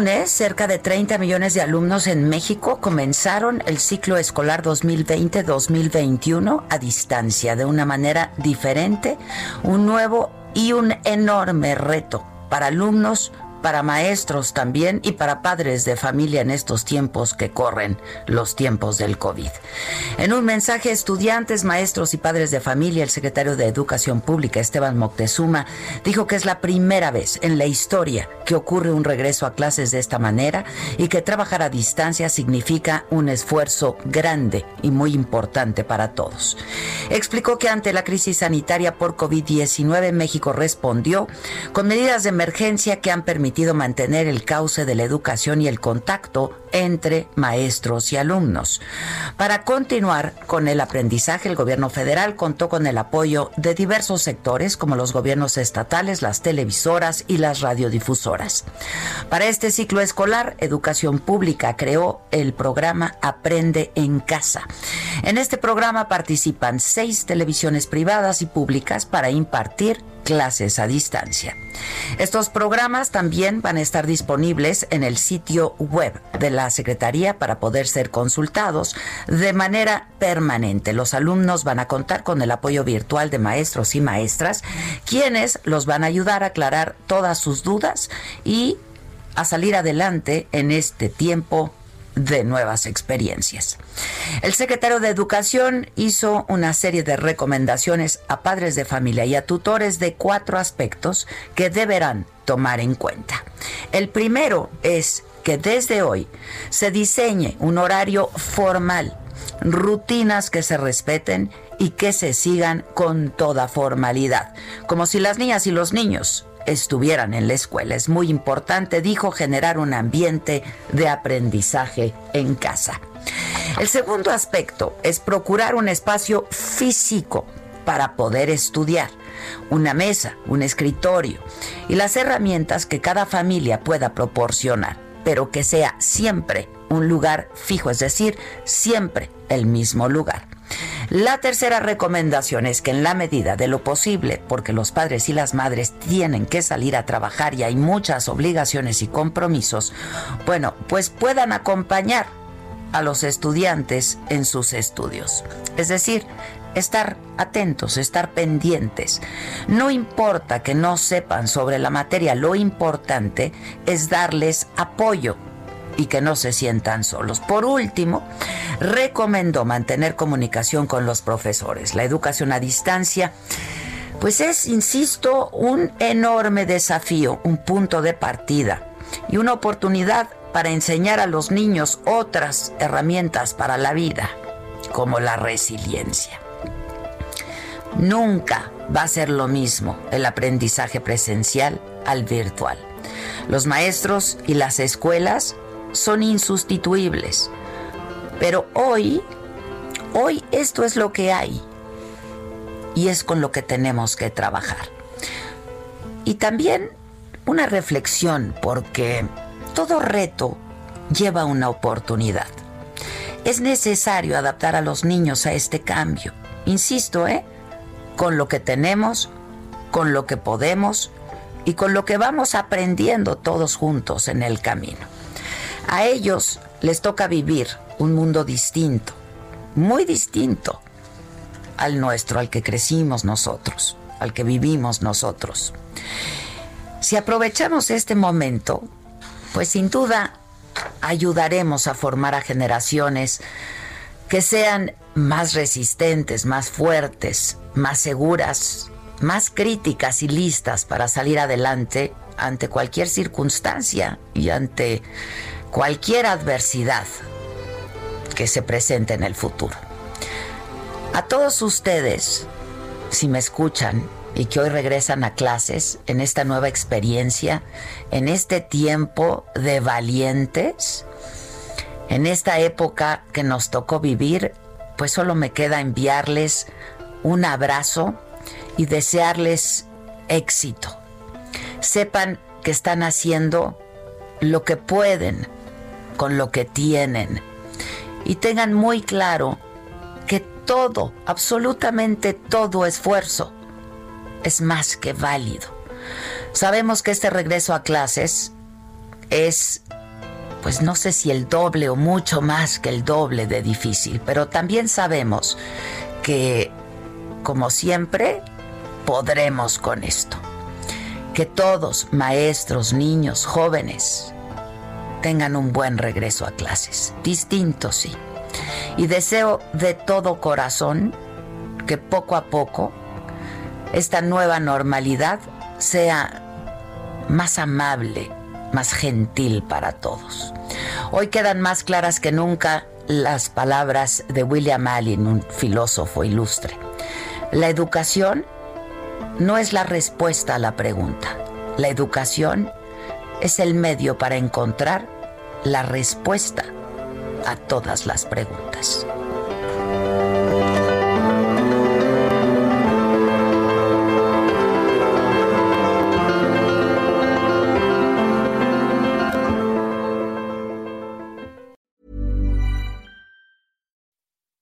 Lunes, cerca de 30 millones de alumnos en México comenzaron el ciclo escolar 2020-2021 a distancia, de una manera diferente, un nuevo y un enorme reto para alumnos, para maestros también y para padres de familia en estos tiempos que corren, los tiempos del COVID. En un mensaje a estudiantes, maestros y padres de familia, el secretario de Educación Pública, Esteban Moctezuma, dijo que es la primera vez en la historia que ocurre un regreso a clases de esta manera y que trabajar a distancia significa un esfuerzo grande y muy importante para todos. Explicó que ante la crisis sanitaria por COVID-19, México respondió con medidas de emergencia que han permitido mantener el cauce de la educación y el contacto entre maestros y alumnos. Para continuar con el aprendizaje, el gobierno federal contó con el apoyo de diversos sectores como los gobiernos estatales, las televisoras y las radiodifusoras. Para este ciclo escolar, Educación Pública creó el programa Aprende en Casa. En este programa participan seis televisiones privadas y públicas para impartir clases a distancia. Estos programas también van a estar disponibles en el sitio web de la Secretaría para poder ser consultados de manera permanente. Los alumnos van a contar con el apoyo virtual de maestros y maestras, quienes los van a ayudar a aclarar todas sus dudas y a salir adelante en este tiempo de nuevas experiencias. El secretario de Educación hizo una serie de recomendaciones a padres de familia y a tutores de cuatro aspectos que deberán tomar en cuenta. El primero es que desde hoy se diseñe un horario formal, rutinas que se respeten y que se sigan con toda formalidad, como si las niñas y los niños estuvieran en la escuela. Es muy importante, dijo, generar un ambiente de aprendizaje en casa. El segundo aspecto es procurar un espacio físico para poder estudiar, una mesa, un escritorio y las herramientas que cada familia pueda proporcionar, pero que sea siempre un lugar fijo, es decir, siempre el mismo lugar. La tercera recomendación es que en la medida de lo posible, porque los padres y las madres tienen que salir a trabajar y hay muchas obligaciones y compromisos, bueno, pues puedan acompañar a los estudiantes en sus estudios. Es decir, estar atentos, estar pendientes. No importa que no sepan sobre la materia, lo importante es darles apoyo y que no se sientan solos. Por último, recomendó mantener comunicación con los profesores. La educación a distancia pues es, insisto, un enorme desafío, un punto de partida y una oportunidad para enseñar a los niños otras herramientas para la vida, como la resiliencia. Nunca va a ser lo mismo el aprendizaje presencial al virtual. Los maestros y las escuelas son insustituibles, pero hoy, Hoy esto es lo que hay y es con lo que tenemos que trabajar. Y también una reflexión porque todo reto lleva una oportunidad. Es necesario adaptar a los niños a este cambio. Insisto, ¿eh? Con lo que tenemos, con lo que podemos y con lo que vamos aprendiendo todos juntos en el camino. A ellos les toca vivir un mundo distinto, muy distinto al nuestro, al que crecimos nosotros, al que vivimos nosotros. Si aprovechamos este momento, pues sin duda ayudaremos a formar a generaciones que sean más resistentes, más fuertes, más seguras, más críticas y listas para salir adelante ante cualquier circunstancia y ante cualquier adversidad que se presente en el futuro. A todos ustedes, si me escuchan y que hoy regresan a clases en esta nueva experiencia, en este tiempo de valientes, en esta época que nos tocó vivir, pues solo me queda enviarles un abrazo y desearles éxito. Sepan que están haciendo lo que pueden con lo que tienen y tengan muy claro que todo, absolutamente todo esfuerzo es más que válido. Sabemos que este regreso a clases es, pues no sé si el doble o mucho más que el doble de difícil, pero también sabemos que, como siempre, podremos con esto. Que todos, maestros, niños, jóvenes, tengan un buen regreso a clases. Distinto, sí. Y deseo de todo corazón que poco a poco esta nueva normalidad sea más amable, más gentil para todos. Hoy quedan más claras que nunca las palabras de William Allen, un filósofo ilustre. La educación no es la respuesta a la pregunta. La educación es el medio para encontrar la respuesta a todas las preguntas.